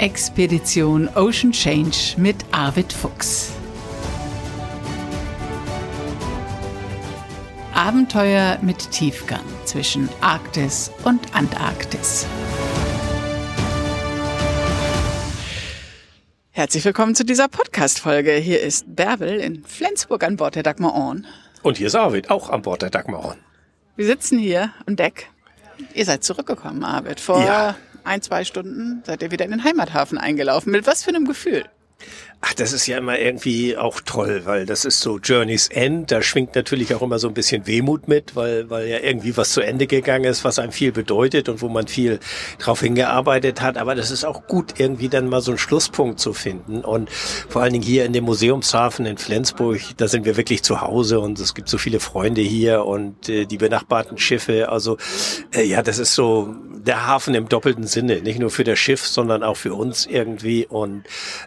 Expedition Ocean Change mit Arvid Fuchs. Abenteuer mit Tiefgang zwischen Arktis und Antarktis. Herzlich willkommen zu dieser Podcast-Folge. Hier ist Bärbel in Flensburg an Bord der Dagmar Orn. Und hier ist Arvid, auch an Bord der Dagmar Orn. Wir sitzen hier an Deck. Ihr seid zurückgekommen, Arvid. Vor ja. Ein, zwei Stunden seid ihr wieder in den Heimathafen eingelaufen. Mit was für einem Gefühl? Ach, das ist ja immer irgendwie auch toll, weil das ist so Journey's End. Da schwingt natürlich auch immer so ein bisschen Wehmut mit, weil, weil ja irgendwie was zu Ende gegangen ist, was einem viel bedeutet und wo man viel drauf hingearbeitet hat. Aber das ist auch gut, irgendwie dann mal so einen Schlusspunkt zu finden. Und vor allen Dingen hier in dem Museumshafen in Flensburg, da sind wir wirklich zu Hause und es gibt so viele Freunde hier und äh, die benachbarten Schiffe. Also äh, ja, das ist so der Hafen im doppelten Sinne. Nicht nur für das Schiff, sondern auch für uns irgendwie. Und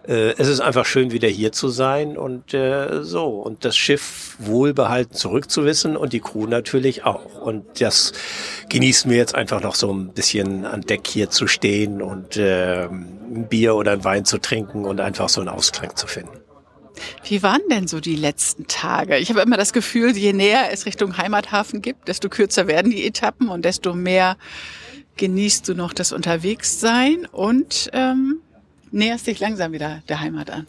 äh, es ist einfach schön, wieder hier zu sein und äh, so und das Schiff wohlbehalten zurückzuwissen und die Crew natürlich auch. Und das genießen wir jetzt einfach noch so ein bisschen an Deck hier zu stehen und äh, ein Bier oder ein Wein zu trinken und einfach so einen Ausklang zu finden. Wie waren denn so die letzten Tage? Ich habe immer das Gefühl, je näher es Richtung Heimathafen gibt, desto kürzer werden die Etappen und desto mehr genießt du noch das Unterwegssein und ähm, näherst dich langsam wieder der Heimat an.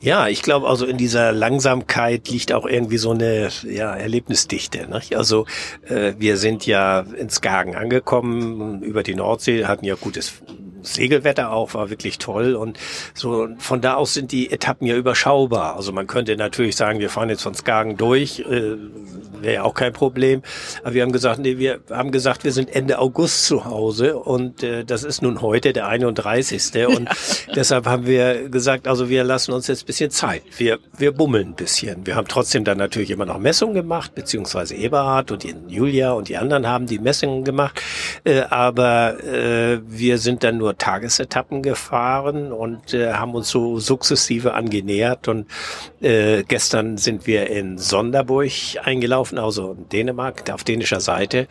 Ja, ich glaube, also in dieser Langsamkeit liegt auch irgendwie so eine ja, Erlebnisdichte. Nicht? Also äh, wir sind ja in Skagen angekommen, über die Nordsee, hatten ja gutes Segelwetter auch, war wirklich toll. Und so von da aus sind die Etappen ja überschaubar. Also man könnte natürlich sagen, wir fahren jetzt von Skagen durch, äh, wäre ja auch kein Problem. Aber wir haben gesagt, nee, wir haben gesagt, wir sind Ende August zu Hause und äh, das ist nun heute der 31. Und deshalb haben wir gesagt, also wir lassen uns jetzt bisschen Zeit. Wir, wir bummeln ein bisschen. Wir haben trotzdem dann natürlich immer noch Messungen gemacht, beziehungsweise Eberhard und Julia und die anderen haben die Messungen gemacht. Äh, aber äh, wir sind dann nur Tagesetappen gefahren und äh, haben uns so sukzessive angenähert. Und äh, gestern sind wir in Sonderburg eingelaufen, also in Dänemark, auf dänischer Seite.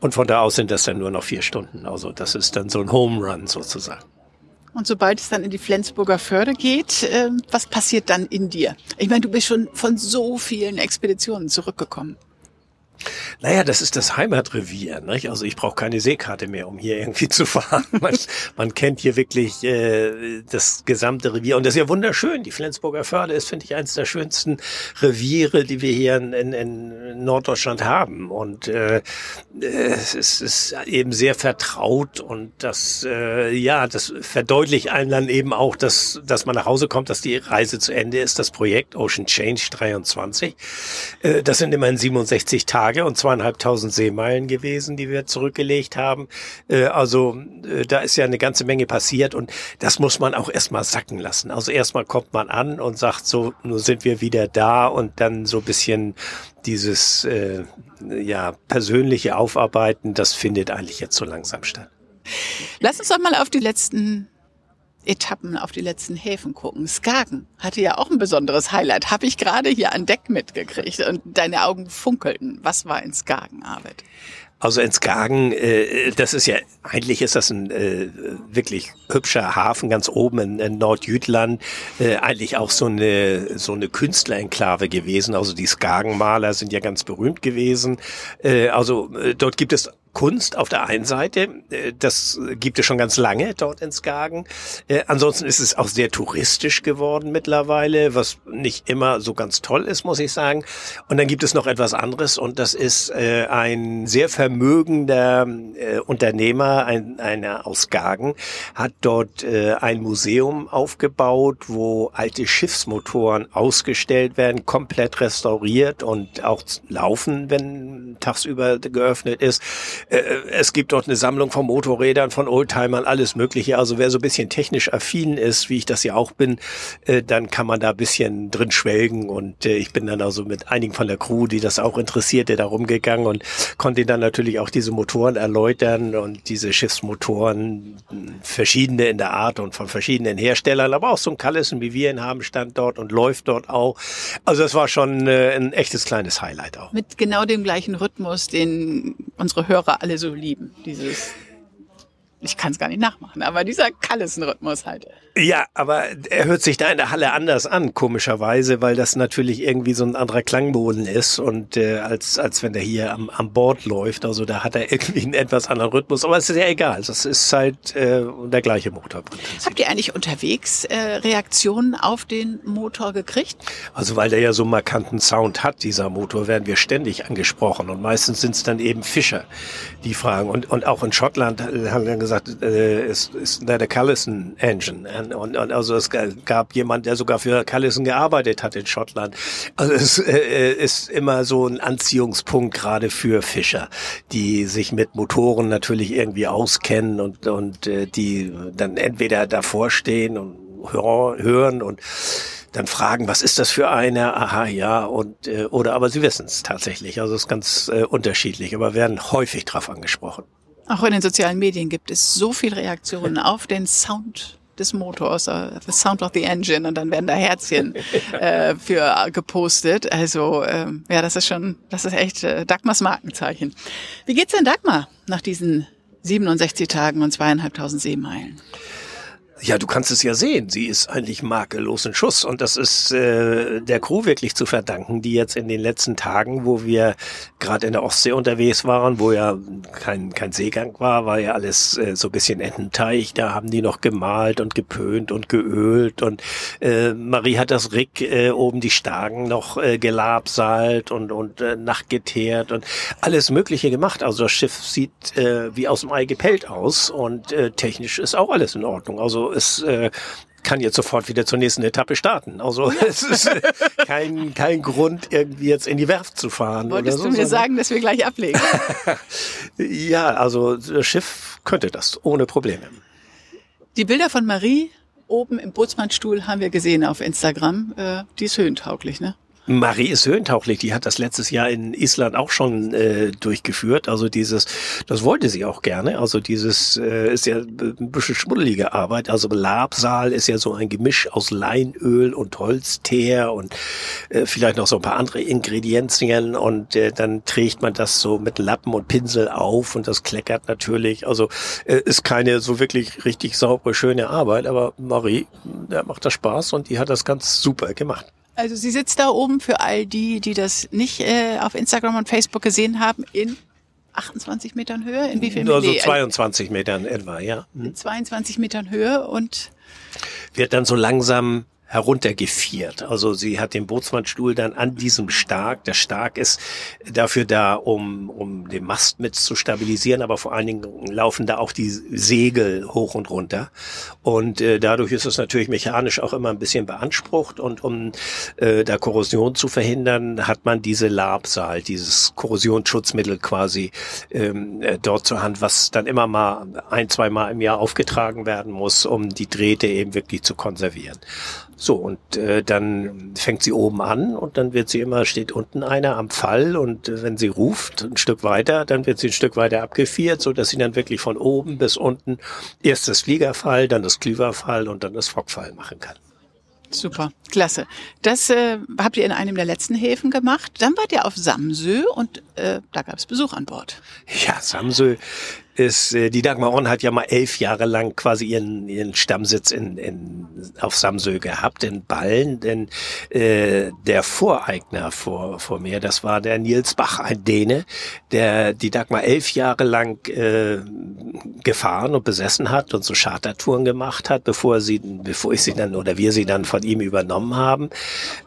Und von da aus sind das dann nur noch vier Stunden. Also das ist dann so ein Home Run sozusagen. Und sobald es dann in die Flensburger Förde geht, äh, was passiert dann in dir? Ich meine, du bist schon von so vielen Expeditionen zurückgekommen. Naja, das ist das Heimatrevier. Nicht? Also ich brauche keine Seekarte mehr, um hier irgendwie zu fahren. Man, man kennt hier wirklich äh, das gesamte Revier. Und das ist ja wunderschön. Die Flensburger Förde ist, finde ich, eines der schönsten Reviere, die wir hier in, in, in Norddeutschland haben. Und äh, es ist eben sehr vertraut und das, äh, ja, das verdeutlicht einem dann eben auch, dass, dass man nach Hause kommt, dass die Reise zu Ende ist. Das Projekt Ocean Change 23. Äh, das sind immerhin 67 Tage Tage und zweieinhalbtausend Seemeilen gewesen, die wir zurückgelegt haben. Äh, also äh, da ist ja eine ganze Menge passiert und das muss man auch erstmal sacken lassen. Also erstmal kommt man an und sagt so, nun sind wir wieder da und dann so bisschen dieses äh, ja persönliche Aufarbeiten, das findet eigentlich jetzt so langsam statt. Lass uns doch mal auf die letzten Etappen auf die letzten Häfen gucken. Skagen hatte ja auch ein besonderes Highlight. Habe ich gerade hier an Deck mitgekriegt und deine Augen funkelten. Was war in Skagen, Arvid? Also in Skagen, äh, das ist ja, eigentlich ist das ein äh, wirklich hübscher Hafen ganz oben in, in Nordjütland. Äh, eigentlich auch so eine, so eine Künstlerenklave gewesen. Also die Skagenmaler sind ja ganz berühmt gewesen. Äh, also äh, dort gibt es Kunst auf der einen Seite, äh, das gibt es schon ganz lange dort in Skagen. Äh, ansonsten ist es auch sehr touristisch geworden mittlerweile, was nicht immer so ganz toll ist, muss ich sagen. Und dann gibt es noch etwas anderes und das ist äh, ein sehr vermögender Unternehmer, ein, einer aus Skagen, hat dort ein Museum aufgebaut, wo alte Schiffsmotoren ausgestellt werden, komplett restauriert und auch laufen, wenn tagsüber geöffnet ist. Äh, es gibt dort eine Sammlung von Motorrädern, von Oldtimern, alles Mögliche. Also wer so ein bisschen technisch affin ist, wie ich das ja auch bin, äh, dann kann man da ein bisschen drin schwelgen. Und äh, ich bin dann also mit einigen von der Crew, die das auch interessierte, da rumgegangen und konnte dann natürlich auch diese Motoren erläutern und diese Schiffsmotoren, verschiedene in der Art und von verschiedenen Herstellern, aber auch so ein Callison, wie wir ihn haben, stand dort und läuft dort auch. Also das war schon ein echtes kleines Highlight auch. Mit genau dem gleichen Rhythmus, den unsere Hörer alle so lieben. Dieses Ich kann es gar nicht nachmachen, aber dieser Callison-Rhythmus halt. Ja, aber er hört sich da in der Halle anders an, komischerweise, weil das natürlich irgendwie so ein anderer Klangboden ist und äh, als, als wenn der hier am, am Bord läuft. Also da hat er irgendwie einen etwas anderen Rhythmus, aber es ist ja egal. Das ist halt äh, der gleiche Motor. Habt ihr eigentlich unterwegs äh, Reaktionen auf den Motor gekriegt? Also weil der ja so einen markanten Sound hat, dieser Motor, werden wir ständig angesprochen und meistens sind es dann eben Fischer, die fragen. Und, und auch in Schottland haben wir gesagt, äh, ist, ist der Callison Engine und, und also es gab jemand, der sogar für Callison gearbeitet hat in Schottland. Also es äh, ist immer so ein Anziehungspunkt gerade für Fischer, die sich mit Motoren natürlich irgendwie auskennen und, und äh, die dann entweder davor stehen und hören und dann fragen, was ist das für eine? Aha, ja, und äh, oder aber sie wissen es tatsächlich. Also es ist ganz äh, unterschiedlich, aber werden häufig drauf angesprochen. Auch in den sozialen Medien gibt es so viel Reaktionen auf den Sound des Motors, uh, the Sound of the Engine, und dann werden da Herzchen äh, für gepostet. Also ähm, ja, das ist schon, das ist echt äh, Dagmars Markenzeichen. Wie geht's denn Dagmar nach diesen 67 Tagen und zweieinhalbtausend Seemeilen? Ja, du kannst es ja sehen. Sie ist eigentlich makellos in Schuss. Und das ist äh, der Crew wirklich zu verdanken, die jetzt in den letzten Tagen, wo wir gerade in der Ostsee unterwegs waren, wo ja kein, kein Seegang war, war ja alles äh, so bisschen Ententeich. Da haben die noch gemalt und gepönt und geölt. Und äh, Marie hat das Rick äh, oben die Stagen noch äh, gelabsalt und, und äh, nachtgeteert und alles Mögliche gemacht. Also das Schiff sieht äh, wie aus dem Ei gepellt aus und äh, technisch ist auch alles in Ordnung. Also es äh, kann jetzt sofort wieder zur nächsten Etappe starten. Also es ist äh, kein, kein Grund, irgendwie jetzt in die Werft zu fahren. Wolltest oder so, du mir sagen, dass wir gleich ablegen? ja, also das Schiff könnte das ohne Probleme. Die Bilder von Marie oben im Bootsmannstuhl haben wir gesehen auf Instagram. Äh, die ist höhentauglich, ne? Marie ist höhentauglich, die hat das letztes Jahr in Island auch schon äh, durchgeführt. Also dieses, das wollte sie auch gerne. Also dieses äh, ist ja ein bisschen schmuddelige Arbeit. Also Labsal ist ja so ein Gemisch aus Leinöl und Holzteer und äh, vielleicht noch so ein paar andere Ingredienzien und äh, dann trägt man das so mit Lappen und Pinsel auf und das kleckert natürlich. Also äh, ist keine so wirklich richtig saubere, schöne Arbeit, aber Marie, der macht das Spaß und die hat das ganz super gemacht. Also sie sitzt da oben für all die, die das nicht äh, auf Instagram und Facebook gesehen haben, in 28 Metern Höhe? In wie viel Nur so 22 Metern etwa, ja. In 22 Metern Höhe und wird dann so langsam heruntergefiert. Also sie hat den Bootsmannstuhl dann an diesem Stark. Der Stark ist dafür da, um, um den Mast mit zu stabilisieren, aber vor allen Dingen laufen da auch die Segel hoch und runter. Und äh, dadurch ist es natürlich mechanisch auch immer ein bisschen beansprucht. Und um äh, da Korrosion zu verhindern, hat man diese Labsal, dieses Korrosionsschutzmittel quasi ähm, äh, dort zur Hand, was dann immer mal ein, zwei Mal im Jahr aufgetragen werden muss, um die Drähte eben wirklich zu konservieren. So, und äh, dann fängt sie oben an und dann wird sie immer, steht unten einer am Fall und äh, wenn sie ruft ein Stück weiter, dann wird sie ein Stück weiter abgefiert, so dass sie dann wirklich von oben bis unten erst das Fliegerfall, dann das Klüverfall und dann das Fockfall machen kann. Super, klasse. Das äh, habt ihr in einem der letzten Häfen gemacht. Dann wart ihr auf Samsö und äh, da gab es Besuch an Bord. Ja, Samsö ist, äh, die Dagmar Orn hat ja mal elf Jahre lang quasi ihren, ihren Stammsitz in, in, auf Samsö gehabt, in Ballen, denn äh, der Voreigner vor, vor mir, das war der Nils Bach, ein Däne, der die Dagmar elf Jahre lang äh, gefahren und besessen hat und so Chartertouren gemacht hat, bevor sie, bevor ich sie dann oder wir sie dann von ihm übernommen haben.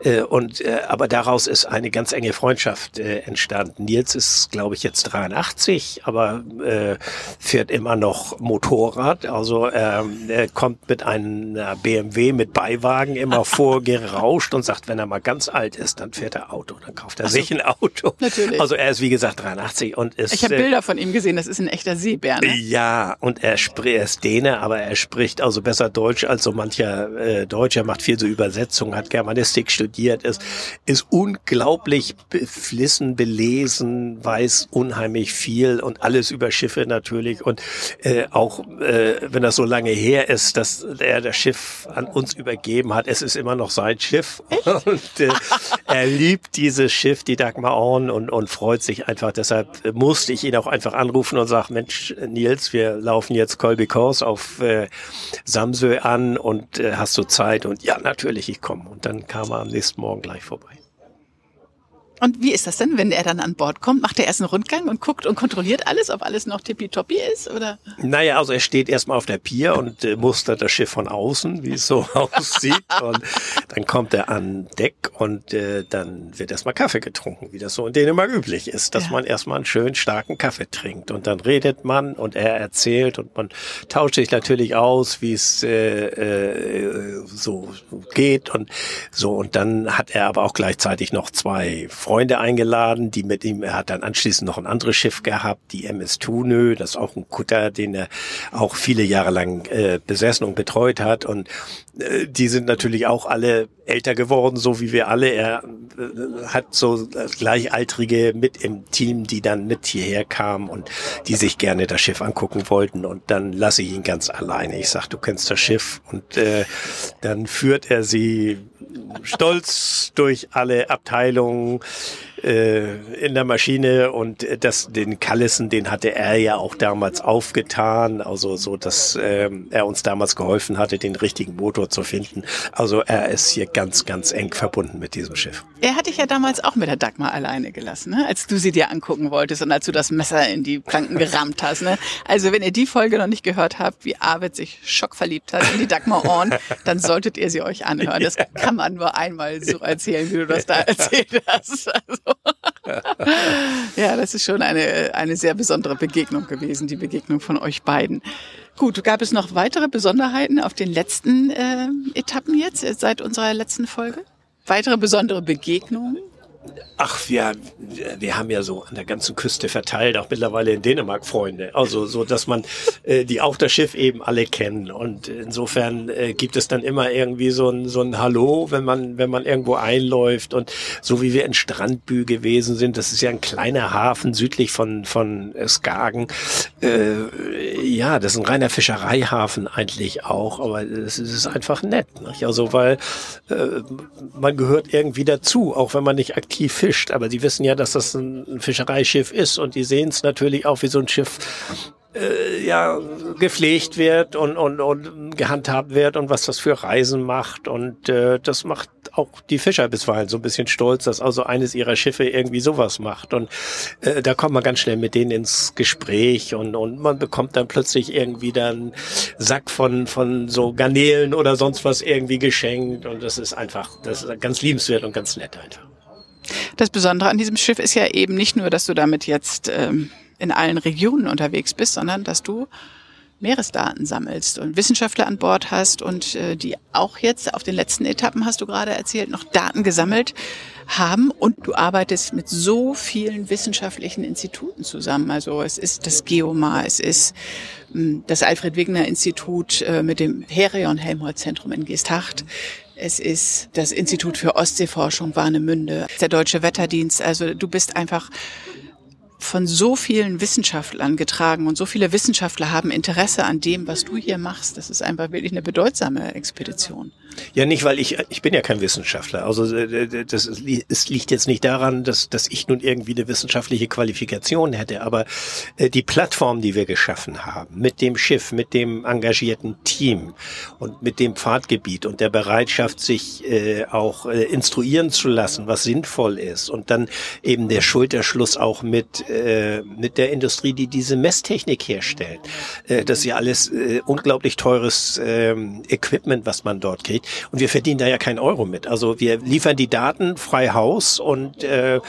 Äh, und äh, aber daraus ist eine ganz enge Freundschaft äh, entstanden. Nils ist, glaube ich, jetzt 83, aber äh, fährt immer noch Motorrad. Also ähm, er kommt mit einem BMW mit Beiwagen immer vorgerauscht und sagt, wenn er mal ganz alt ist, dann fährt er Auto. Dann kauft er so, sich ein Auto. Natürlich. Also er ist wie gesagt 83 und ist. Ich habe Bilder von ihm gesehen. Das ist ein echter Seebär. Ne? Ja, und er spricht, er ist Däne, aber er spricht also besser Deutsch als so mancher äh, Deutscher. Macht viel so Übersetzungen, hat Germanistik studiert, ist ist unglaublich beflissen, belesen, weiß unheimlich viel und alles über Schiffe natürlich natürlich. Und äh, auch äh, wenn das so lange her ist, dass er das Schiff an uns übergeben hat, es ist immer noch sein Schiff. Und äh, er liebt dieses Schiff, die Dagmar Orn, und, und freut sich einfach. Deshalb musste ich ihn auch einfach anrufen und sagen, Mensch, Nils, wir laufen jetzt Colby Course auf äh, Samsö an und äh, hast du Zeit? Und ja, natürlich, ich komme. Und dann kam er am nächsten Morgen gleich vorbei. Und wie ist das denn, wenn er dann an Bord kommt? Macht er erst einen Rundgang und guckt und kontrolliert alles, ob alles noch tippitoppi ist? Oder? Naja, also er steht erstmal auf der Pier und äh, mustert das Schiff von außen, wie es so aussieht. Und dann kommt er an Deck und äh, dann wird erstmal Kaffee getrunken, wie das so in Dänemark üblich ist, dass ja. man erstmal einen schönen starken Kaffee trinkt. Und dann redet man und er erzählt und man tauscht sich natürlich aus, wie es äh, äh, so geht und so. Und dann hat er aber auch gleichzeitig noch zwei Freunde Freunde eingeladen, die mit ihm, er hat dann anschließend noch ein anderes Schiff gehabt, die MS Thunö, das ist auch ein Kutter, den er auch viele Jahre lang äh, besessen und betreut hat und äh, die sind natürlich auch alle älter geworden, so wie wir alle. Er äh, hat so Gleichaltrige mit im Team, die dann mit hierher kamen und die sich gerne das Schiff angucken wollten. Und dann lasse ich ihn ganz alleine. Ich sag, du kennst das Schiff. Und äh, dann führt er sie stolz durch alle Abteilungen äh, in der Maschine und das, den Callison, den hatte er ja auch damals aufgetan, also so, dass ähm, er uns damals geholfen hatte, den richtigen Motor zu finden. Also er ist hier ganz, ganz eng verbunden mit diesem Schiff. Er hatte dich ja damals auch mit der Dagmar alleine gelassen, ne? als du sie dir angucken wolltest und als du das Messer in die Planken gerammt hast. Ne? Also wenn ihr die Folge noch nicht gehört habt, wie Arvid sich schockverliebt hat in die Dagmar Orn, dann solltet ihr sie euch anhören. Das kann man nur einmal so erzählen, wie du das da erzählt hast. Also ja, das ist schon eine, eine sehr besondere Begegnung gewesen, die Begegnung von euch beiden. Gut, gab es noch weitere Besonderheiten auf den letzten äh, Etappen jetzt, äh, seit unserer letzten Folge? Weitere besondere Begegnungen? Ach, wir, wir haben ja so an der ganzen Küste verteilt, auch mittlerweile in Dänemark Freunde. Also so, dass man äh, die auch das Schiff eben alle kennen. Und insofern äh, gibt es dann immer irgendwie so ein, so ein Hallo, wenn man, wenn man irgendwo einläuft. Und so wie wir in Strandbü gewesen sind, das ist ja ein kleiner Hafen südlich von, von Skagen. Äh, ja, das ist ein reiner Fischereihafen eigentlich auch, aber es ist einfach nett. Nicht? Also weil äh, man gehört irgendwie dazu, auch wenn man nicht aktiv aktiv fischt, aber die wissen ja, dass das ein Fischereischiff ist und die sehen es natürlich auch, wie so ein Schiff äh, ja gepflegt wird und, und, und gehandhabt wird und was das für Reisen macht und äh, das macht auch die Fischer bisweilen so ein bisschen stolz, dass also eines ihrer Schiffe irgendwie sowas macht und äh, da kommt man ganz schnell mit denen ins Gespräch und, und man bekommt dann plötzlich irgendwie dann Sack von von so Garnelen oder sonst was irgendwie geschenkt und das ist einfach das ist ganz liebenswert und ganz nett einfach. Das Besondere an diesem Schiff ist ja eben nicht nur, dass du damit jetzt ähm, in allen Regionen unterwegs bist, sondern dass du Meeresdaten sammelst und Wissenschaftler an Bord hast und äh, die auch jetzt auf den letzten Etappen, hast du gerade erzählt, noch Daten gesammelt haben und du arbeitest mit so vielen wissenschaftlichen Instituten zusammen. Also es ist das Geomar, es ist mh, hm, das Alfred Wegener Institut äh, mit dem Herion Helmholtz Zentrum in Geesthacht. Es ist das Institut für Ostseeforschung Warnemünde, der Deutsche Wetterdienst. Also du bist einfach von so vielen Wissenschaftlern getragen und so viele Wissenschaftler haben Interesse an dem, was du hier machst. Das ist einfach wirklich eine bedeutsame Expedition. Ja, nicht, weil ich, ich bin ja kein Wissenschaftler. Also äh, das es liegt jetzt nicht daran, dass, dass ich nun irgendwie eine wissenschaftliche Qualifikation hätte, aber äh, die Plattform, die wir geschaffen haben, mit dem Schiff, mit dem engagierten Team und mit dem Pfadgebiet und der Bereitschaft, sich äh, auch äh, instruieren zu lassen, was sinnvoll ist und dann eben der Schulterschluss auch mit äh, mit der Industrie, die diese Messtechnik herstellt. Äh, das ist ja alles äh, unglaublich teures äh, Equipment, was man dort kriegt. Und wir verdienen da ja keinen Euro mit. Also wir liefern die Daten frei Haus und äh,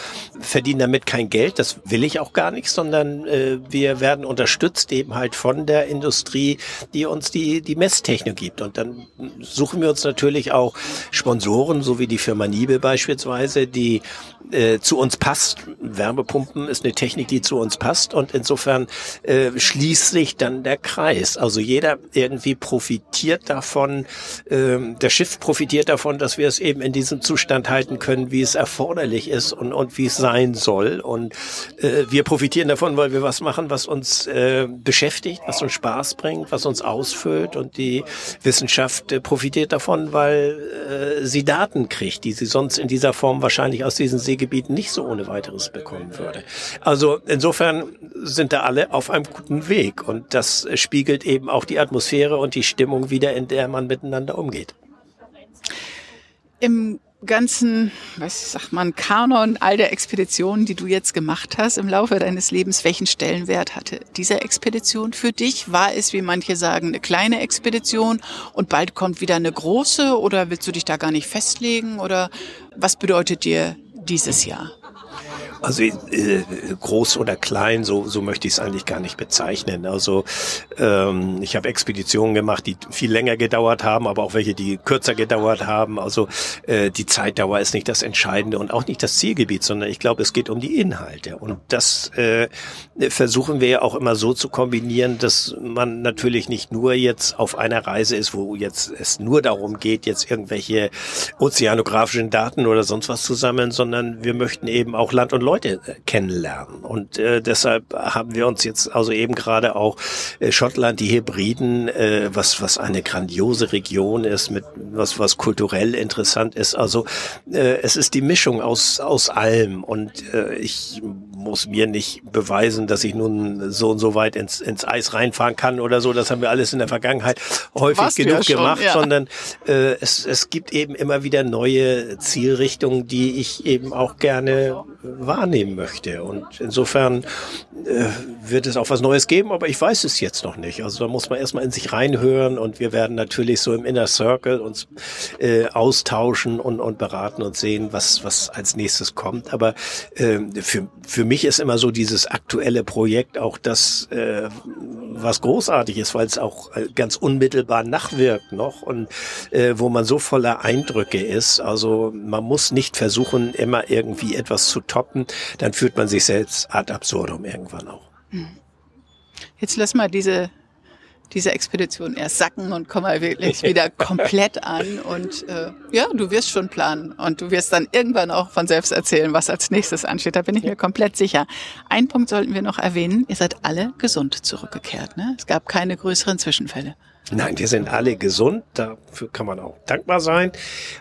verdienen damit kein Geld. Das will ich auch gar nicht, sondern äh, wir werden unterstützt eben halt von der Industrie, die uns die, die Messtechnik gibt. Und dann suchen wir uns natürlich auch Sponsoren, so wie die Firma Niebe beispielsweise, die äh, zu uns passt. Wärmepumpen ist eine Technik, Technik, die zu uns passt. Und insofern äh, schließt sich dann der Kreis. Also jeder irgendwie profitiert davon, äh, der Schiff profitiert davon, dass wir es eben in diesem Zustand halten können, wie es erforderlich ist und, und wie es sein soll. Und äh, wir profitieren davon, weil wir was machen, was uns äh, beschäftigt, was uns Spaß bringt, was uns ausfüllt. Und die Wissenschaft äh, profitiert davon, weil äh, sie Daten kriegt, die sie sonst in dieser Form wahrscheinlich aus diesen Seegebieten nicht so ohne weiteres bekommen würde. Also insofern sind da alle auf einem guten Weg. Und das spiegelt eben auch die Atmosphäre und die Stimmung wieder, in der man miteinander umgeht. Im ganzen, was sagt man, Kanon all der Expeditionen, die du jetzt gemacht hast im Laufe deines Lebens, welchen Stellenwert hatte diese Expedition für dich? War es, wie manche sagen, eine kleine Expedition und bald kommt wieder eine große oder willst du dich da gar nicht festlegen oder was bedeutet dir dieses Jahr? Also äh, groß oder klein, so, so möchte ich es eigentlich gar nicht bezeichnen. Also ähm, ich habe Expeditionen gemacht, die viel länger gedauert haben, aber auch welche, die kürzer gedauert haben. Also äh, die Zeitdauer ist nicht das Entscheidende und auch nicht das Zielgebiet, sondern ich glaube, es geht um die Inhalte. Und das äh, versuchen wir ja auch immer so zu kombinieren, dass man natürlich nicht nur jetzt auf einer Reise ist, wo jetzt es nur darum geht, jetzt irgendwelche ozeanografischen Daten oder sonst was zu sammeln, sondern wir möchten eben auch Land und Leute Leute äh, kennenlernen. Und äh, deshalb haben wir uns jetzt also eben gerade auch äh, Schottland, die Hebriden, äh, was was eine grandiose Region ist, mit was was kulturell interessant ist. Also äh, es ist die Mischung aus aus allem. Und äh, ich muss mir nicht beweisen, dass ich nun so und so weit ins, ins Eis reinfahren kann oder so. Das haben wir alles in der Vergangenheit häufig Warst genug ja schon, gemacht, ja. sondern äh, es, es gibt eben immer wieder neue Zielrichtungen, die ich eben auch gerne wahrnehmen möchte. Und insofern äh, wird es auch was Neues geben, aber ich weiß es jetzt noch nicht. Also da muss man erstmal in sich reinhören und wir werden natürlich so im Inner Circle uns äh, austauschen und, und beraten und sehen, was, was als nächstes kommt. Aber äh, für, für mich ist immer so dieses aktuelle Projekt auch das, äh, was großartig ist, weil es auch äh, ganz unmittelbar nachwirkt noch und äh, wo man so voller Eindrücke ist. Also man muss nicht versuchen, immer irgendwie etwas zu toppen, dann führt man sich selbst ad absurdum irgendwann auch. Hm. Jetzt lass mal diese diese Expedition erst sacken und komm mal wirklich wieder komplett an. Und äh, ja, du wirst schon planen und du wirst dann irgendwann auch von selbst erzählen, was als nächstes ansteht. Da bin ich mir komplett sicher. Ein Punkt sollten wir noch erwähnen. Ihr seid alle gesund zurückgekehrt. Ne? Es gab keine größeren Zwischenfälle. Nein, wir sind alle gesund, dafür kann man auch dankbar sein.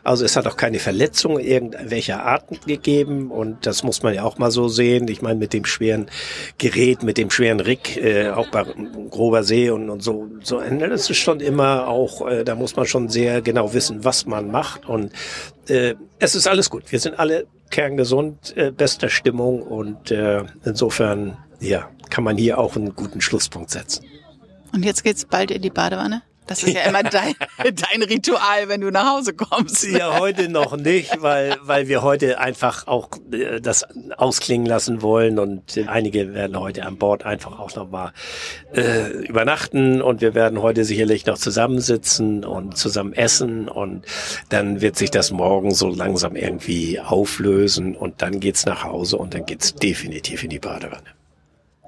Also es hat auch keine Verletzungen irgendwelcher Arten gegeben und das muss man ja auch mal so sehen. Ich meine, mit dem schweren Gerät, mit dem schweren Rick, äh, auch bei grober See und, und so, so, das ist schon immer auch, äh, da muss man schon sehr genau wissen, was man macht und äh, es ist alles gut. Wir sind alle kerngesund, äh, bester Stimmung und äh, insofern, ja, kann man hier auch einen guten Schlusspunkt setzen. Und jetzt geht's bald in die Badewanne? Das ist ja immer dein, dein Ritual, wenn du nach Hause kommst. Ja, heute noch nicht, weil, weil wir heute einfach auch äh, das ausklingen lassen wollen und einige werden heute an Bord einfach auch nochmal äh, übernachten und wir werden heute sicherlich noch zusammensitzen und zusammen essen und dann wird sich das morgen so langsam irgendwie auflösen und dann geht's nach Hause und dann geht's definitiv in die Badewanne.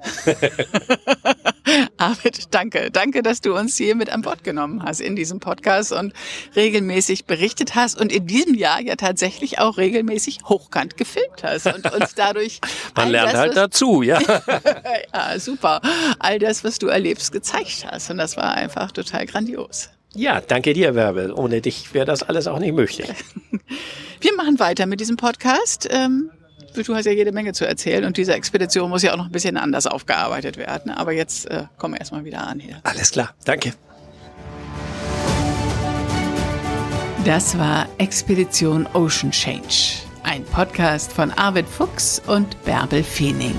Arvid, danke. Danke, dass du uns hier mit an Bord genommen hast in diesem Podcast und regelmäßig berichtet hast und in diesem Jahr ja tatsächlich auch regelmäßig hochkant gefilmt hast und uns dadurch. Man lernt das, halt dazu, ja. ja, super. All das, was du erlebst, gezeigt hast. Und das war einfach total grandios. Ja, danke dir, Werbel. Ohne dich wäre das alles auch nicht möglich. Wir machen weiter mit diesem Podcast. Ähm, du hast ja jede Menge zu erzählen und diese Expedition muss ja auch noch ein bisschen anders aufgearbeitet werden. Aber jetzt äh, kommen wir erstmal wieder an hier. Alles klar, danke. Das war Expedition Ocean Change, ein Podcast von Arvid Fuchs und Bärbel Feening.